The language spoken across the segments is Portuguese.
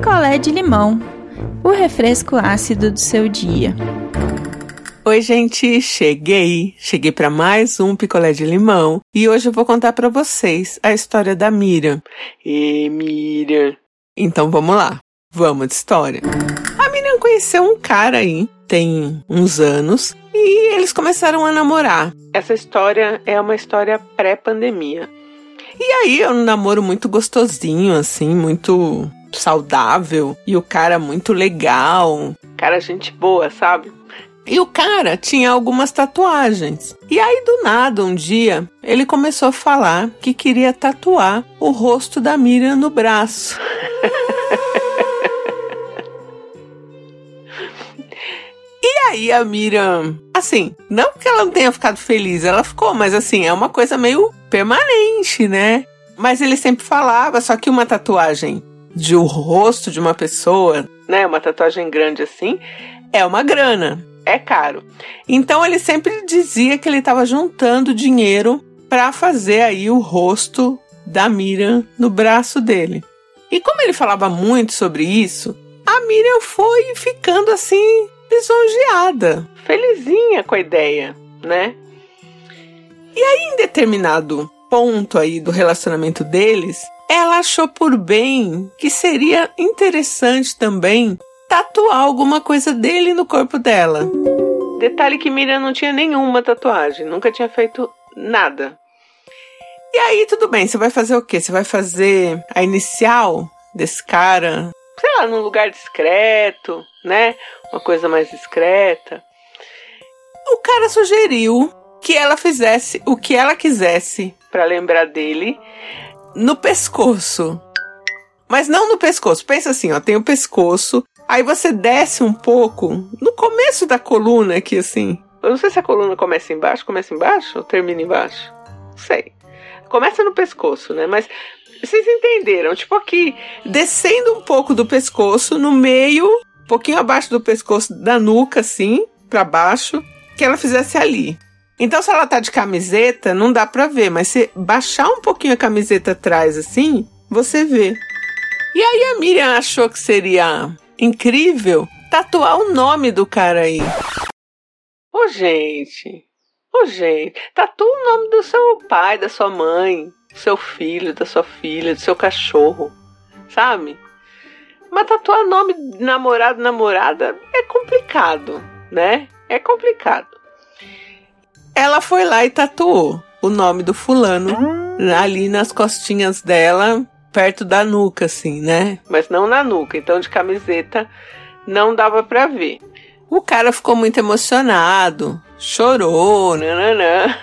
picolé de limão, o refresco ácido do seu dia. Oi, gente, cheguei. Cheguei para mais um picolé de limão e hoje eu vou contar para vocês a história da Miriam. E Miriam. Então vamos lá. Vamos de história. A Miriam conheceu um cara aí, tem uns anos, e eles começaram a namorar. Essa história é uma história pré-pandemia. E aí é um namoro muito gostosinho, assim, muito saudável. E o cara muito legal. Cara, gente boa, sabe? E o cara tinha algumas tatuagens. E aí, do nada, um dia, ele começou a falar que queria tatuar o rosto da Miriam no braço. e aí, a Miriam, assim, não que ela não tenha ficado feliz, ela ficou, mas assim, é uma coisa meio permanente, né? Mas ele sempre falava, só que uma tatuagem de um rosto de uma pessoa, né, uma tatuagem grande assim, é uma grana, é caro. Então ele sempre dizia que ele estava juntando dinheiro para fazer aí o rosto da Miriam no braço dele. E como ele falava muito sobre isso, a Miriam foi ficando assim lisonjeada, felizinha com a ideia, né? E aí, em determinado ponto aí do relacionamento deles, ela achou por bem que seria interessante também tatuar alguma coisa dele no corpo dela. Detalhe que Miriam não tinha nenhuma tatuagem, nunca tinha feito nada. E aí, tudo bem, você vai fazer o quê? Você vai fazer a inicial desse cara, sei lá, num lugar discreto, né? Uma coisa mais discreta. O cara sugeriu que ela fizesse o que ela quisesse para lembrar dele no pescoço. Mas não no pescoço. Pensa assim, ó, tem o pescoço, aí você desce um pouco no começo da coluna aqui assim. Eu não sei se a coluna começa embaixo, começa embaixo ou termina embaixo. Não sei. Começa no pescoço, né? Mas vocês entenderam? Tipo aqui, descendo um pouco do pescoço, no meio, um pouquinho abaixo do pescoço da nuca, assim, para baixo, que ela fizesse ali. Então, se ela tá de camiseta, não dá pra ver, mas se baixar um pouquinho a camiseta atrás, assim, você vê. E aí a Miriam achou que seria incrível tatuar o nome do cara aí. Ô, gente. Ô, gente. Tatua o nome do seu pai, da sua mãe, do seu filho, da sua filha, do seu cachorro. Sabe? Mas tatuar nome namorado, namorada é complicado, né? É complicado. Ela foi lá e tatuou o nome do fulano ali nas costinhas dela, perto da nuca, assim, né? Mas não na nuca, então de camiseta não dava pra ver. O cara ficou muito emocionado, chorou, nananã.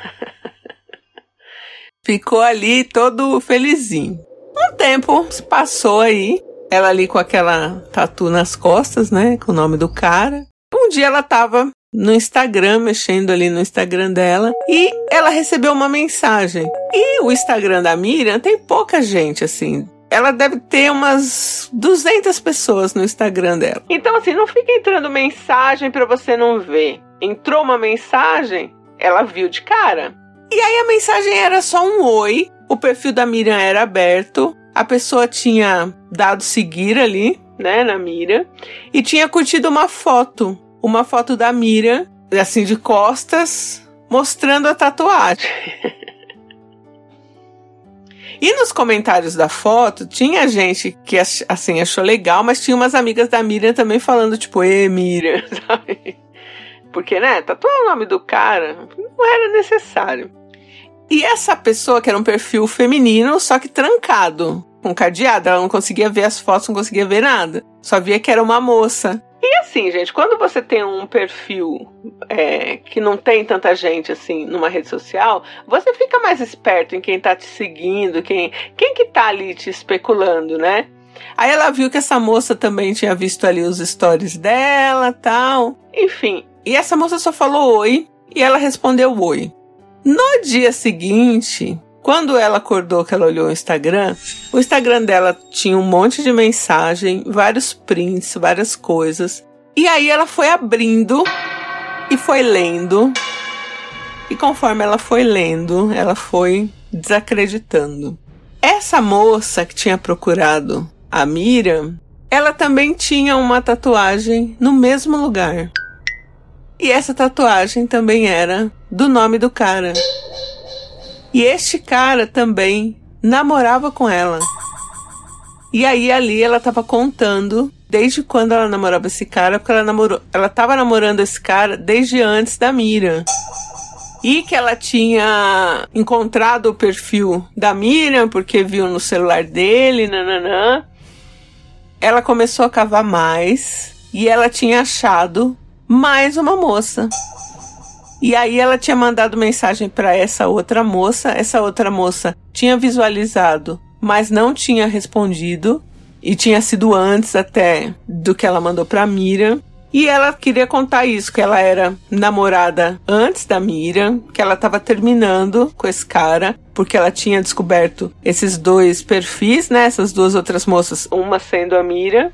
Ficou ali todo felizinho. Um tempo se passou aí, ela ali com aquela tatu nas costas, né? Com o nome do cara. Um dia ela tava no Instagram, mexendo ali no Instagram dela, e ela recebeu uma mensagem. E o Instagram da Miriam tem pouca gente, assim. Ela deve ter umas 200 pessoas no Instagram dela. Então, assim, não fica entrando mensagem para você não ver. Entrou uma mensagem, ela viu de cara. E aí a mensagem era só um oi. O perfil da Miriam era aberto. A pessoa tinha dado seguir ali, né, na Miriam. E tinha curtido uma foto uma foto da Miriam, assim, de costas, mostrando a tatuagem. E nos comentários da foto, tinha gente que assim achou legal, mas tinha umas amigas da Miriam também falando, tipo, Ê, Miriam, sabe? Porque, né, tatuar o nome do cara não era necessário. E essa pessoa, que era um perfil feminino, só que trancado, com cadeado, ela não conseguia ver as fotos, não conseguia ver nada. Só via que era uma moça. E assim, gente, quando você tem um perfil é, que não tem tanta gente assim numa rede social, você fica mais esperto em quem tá te seguindo, quem, quem que tá ali te especulando, né? Aí ela viu que essa moça também tinha visto ali os stories dela tal. Enfim, e essa moça só falou oi e ela respondeu oi. No dia seguinte, quando ela acordou, que ela olhou o Instagram, o Instagram dela tinha um monte de mensagem, vários prints, várias coisas. E aí ela foi abrindo e foi lendo. E conforme ela foi lendo, ela foi desacreditando. Essa moça que tinha procurado a Miriam ela também tinha uma tatuagem no mesmo lugar. E essa tatuagem também era do nome do cara. E este cara também namorava com ela. E aí ali ela tava contando desde quando ela namorava esse cara, porque ela namorou, ela tava namorando esse cara desde antes da Mira. E que ela tinha encontrado o perfil da Miriam, porque viu no celular dele, nananã. Ela começou a cavar mais e ela tinha achado mais uma moça. E aí ela tinha mandado mensagem para essa outra moça, essa outra moça tinha visualizado, mas não tinha respondido e tinha sido antes até do que ela mandou para Miriam. E ela queria contar isso, que ela era namorada antes da Miriam, que ela estava terminando com esse cara, porque ela tinha descoberto esses dois perfis, né? Essas duas outras moças, uma sendo a Miriam,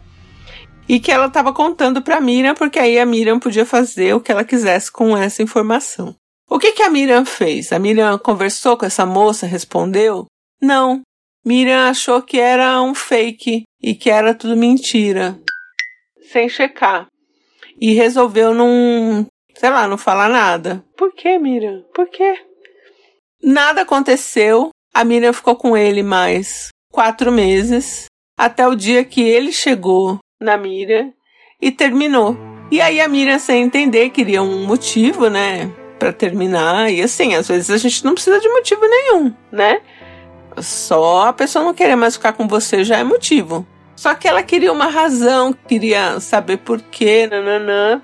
e que ela estava contando para Miriam, porque aí a Miriam podia fazer o que ela quisesse com essa informação. O que, que a Miriam fez? A Miriam conversou com essa moça, respondeu? Não. Miriam achou que era um fake e que era tudo mentira, sem checar e resolveu não, sei lá, não falar nada. Por que, Miriam? Por quê? Nada aconteceu. A Miriam ficou com ele mais quatro meses, até o dia que ele chegou na Miriam e terminou. E aí a Miriam, sem entender, queria um motivo, né, para terminar. E assim, às vezes a gente não precisa de motivo nenhum, né? Só a pessoa não querer mais ficar com você já é motivo. Só que ela queria uma razão, queria saber por quê, nananã.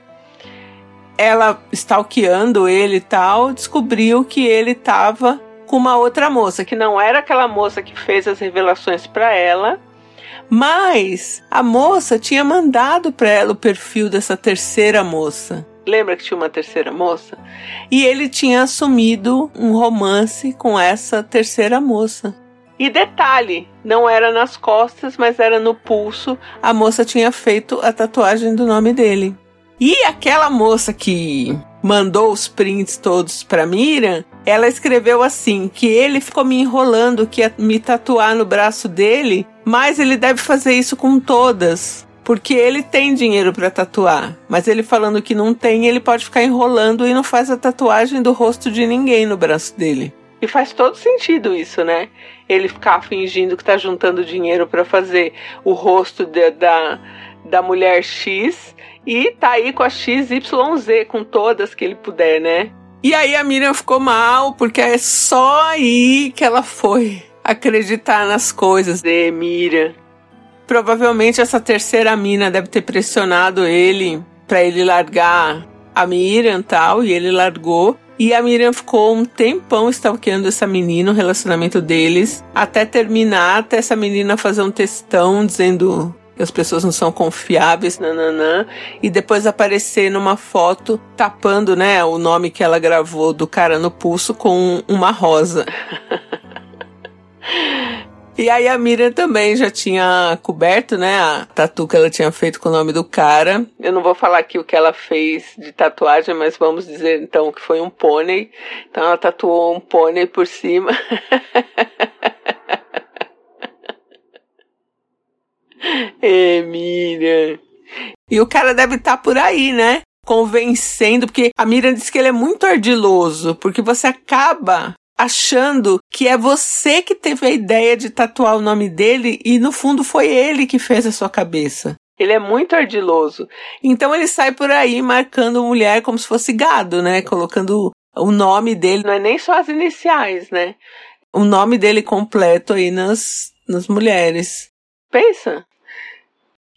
Ela, stalkeando ele e tal, descobriu que ele estava com uma outra moça, que não era aquela moça que fez as revelações para ela, mas a moça tinha mandado para ela o perfil dessa terceira moça. Lembra que tinha uma terceira moça? E ele tinha assumido um romance com essa terceira moça. E detalhe, não era nas costas, mas era no pulso. A moça tinha feito a tatuagem do nome dele. E aquela moça que mandou os prints todos para Miriam, ela escreveu assim que ele ficou me enrolando que ia me tatuar no braço dele, mas ele deve fazer isso com todas. Porque ele tem dinheiro para tatuar, mas ele falando que não tem, ele pode ficar enrolando e não faz a tatuagem do rosto de ninguém no braço dele. E faz todo sentido isso, né? Ele ficar fingindo que tá juntando dinheiro para fazer o rosto de, da, da mulher X e tá aí com a XYZ, com todas que ele puder, né? E aí a Miriam ficou mal, porque é só aí que ela foi acreditar nas coisas de Miriam. Provavelmente essa terceira mina deve ter pressionado ele para ele largar a Miriam tal, e ele largou. E a Miriam ficou um tempão stalkeando essa menina, o relacionamento deles, até terminar, até essa menina fazer um textão dizendo que as pessoas não são confiáveis, nananã, e depois aparecer numa foto tapando, né, o nome que ela gravou do cara no pulso com uma rosa. E aí a Miriam também já tinha coberto, né, a tatu que ela tinha feito com o nome do cara. Eu não vou falar aqui o que ela fez de tatuagem, mas vamos dizer então que foi um pônei. Então ela tatuou um pônei por cima. é, Miriam. E o cara deve estar tá por aí, né? Convencendo, porque a Miriam disse que ele é muito ardiloso, porque você acaba achando que é você que teve a ideia de tatuar o nome dele e no fundo foi ele que fez a sua cabeça. Ele é muito ardiloso. Então ele sai por aí marcando mulher como se fosse gado, né? Colocando o nome dele, não é nem só as iniciais, né? O nome dele completo aí nas, nas mulheres. Pensa.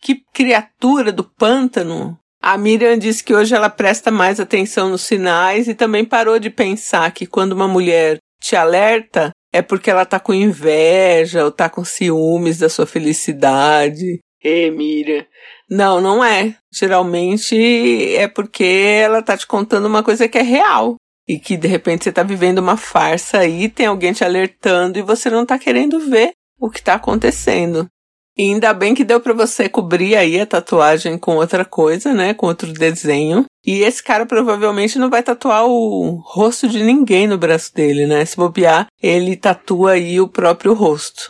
Que criatura do pântano. A Miriam disse que hoje ela presta mais atenção nos sinais e também parou de pensar que quando uma mulher te alerta, é porque ela tá com inveja ou tá com ciúmes da sua felicidade. Ê, Miriam. Não, não é. Geralmente é porque ela tá te contando uma coisa que é real. E que de repente você tá vivendo uma farsa aí, tem alguém te alertando e você não tá querendo ver o que tá acontecendo. E ainda bem que deu para você cobrir aí a tatuagem com outra coisa, né? Com outro desenho. E esse cara provavelmente não vai tatuar o rosto de ninguém no braço dele, né? Se bobear, ele tatua aí o próprio rosto.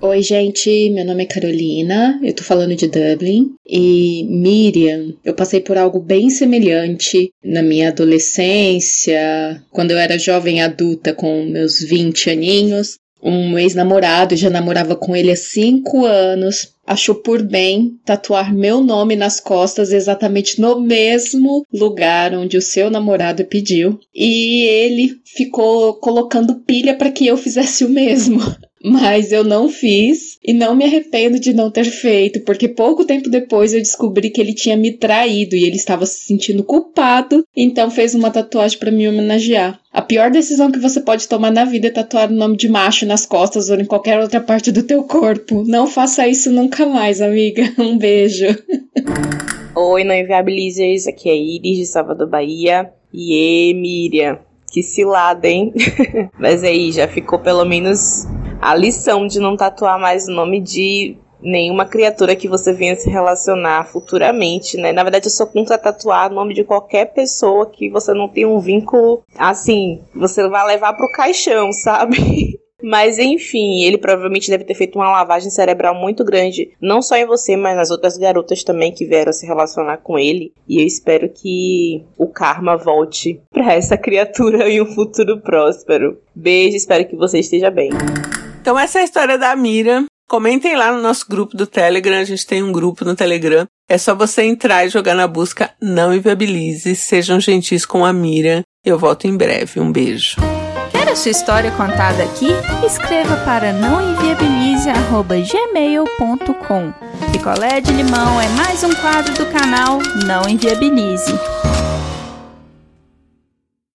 Oi, gente, meu nome é Carolina, eu tô falando de Dublin. E Miriam, eu passei por algo bem semelhante na minha adolescência, quando eu era jovem adulta, com meus 20 aninhos. Um ex-namorado, já namorava com ele há 5 anos, achou por bem tatuar meu nome nas costas exatamente no mesmo lugar onde o seu namorado pediu. E ele ficou colocando pilha para que eu fizesse o mesmo. Mas eu não fiz e não me arrependo de não ter feito, porque pouco tempo depois eu descobri que ele tinha me traído e ele estava se sentindo culpado, então fez uma tatuagem para me homenagear. A pior decisão que você pode tomar na vida é tatuar o nome de macho nas costas ou em qualquer outra parte do teu corpo. Não faça isso nunca mais, amiga. Um beijo. Oi, não inviabilizers. Aqui é Iris de Salvador, Bahia. E Miriam. Que cilada, hein? Mas aí, já ficou pelo menos a lição de não tatuar mais o nome de nenhuma criatura que você venha se relacionar futuramente, né? Na verdade, eu sou contra tatuar o nome de qualquer pessoa que você não tem um vínculo assim, você vai levar pro caixão, sabe? Mas enfim, ele provavelmente deve ter feito uma lavagem cerebral muito grande, não só em você, mas nas outras garotas também que vieram se relacionar com ele. E eu espero que o karma volte para essa criatura em um futuro próspero. Beijo, espero que você esteja bem. Então essa é a história da Mira. Comentem lá no nosso grupo do Telegram, a gente tem um grupo no Telegram. É só você entrar e jogar na busca Não Inviabilize. Sejam gentis com a Mira. Eu volto em breve. Um beijo. Quer a sua história contada aqui? Escreva para nãoenviabilize.gmail.com Picolé de limão é mais um quadro do canal Não Enviabilize.